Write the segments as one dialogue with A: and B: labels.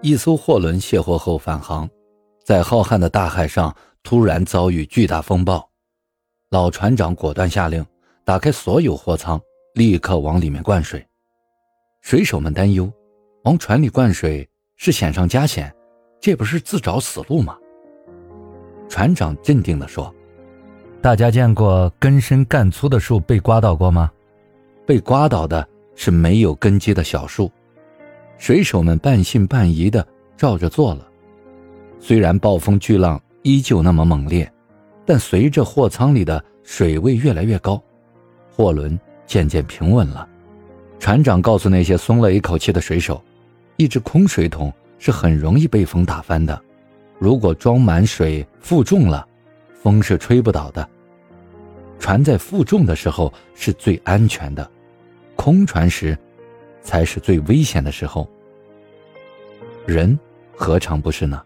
A: 一艘货轮卸货后返航，在浩瀚的大海上突然遭遇巨大风暴。老船长果断下令，打开所有货舱，立刻往里面灌水。水手们担忧，往船里灌水是险上加险，这不是自找死路吗？船长镇定地说：“
B: 大家见过根深干粗的树被刮倒过吗？
A: 被刮倒的是没有根基的小树。”水手们半信半疑地照着做了。虽然暴风巨浪依旧那么猛烈，但随着货舱里的水位越来越高，货轮渐渐平稳了。船长告诉那些松了一口气的水手：“一只空水桶是很容易被风打翻的，如果装满水负重了，风是吹不倒的。船在负重的时候是最安全的，空船时。”才是最危险的时候。人何尝不是呢？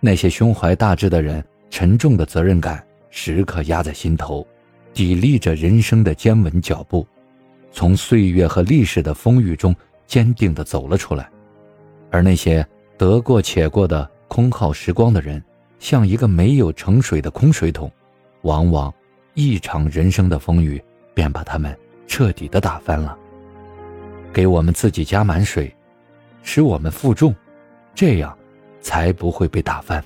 A: 那些胸怀大志的人，沉重的责任感时刻压在心头，砥砺着人生的坚稳脚步，从岁月和历史的风雨中坚定地走了出来。而那些得过且过的空耗时光的人，像一个没有盛水的空水桶，往往一场人生的风雨便把他们彻底的打翻了。给我们自己加满水，使我们负重，这样才不会被打翻。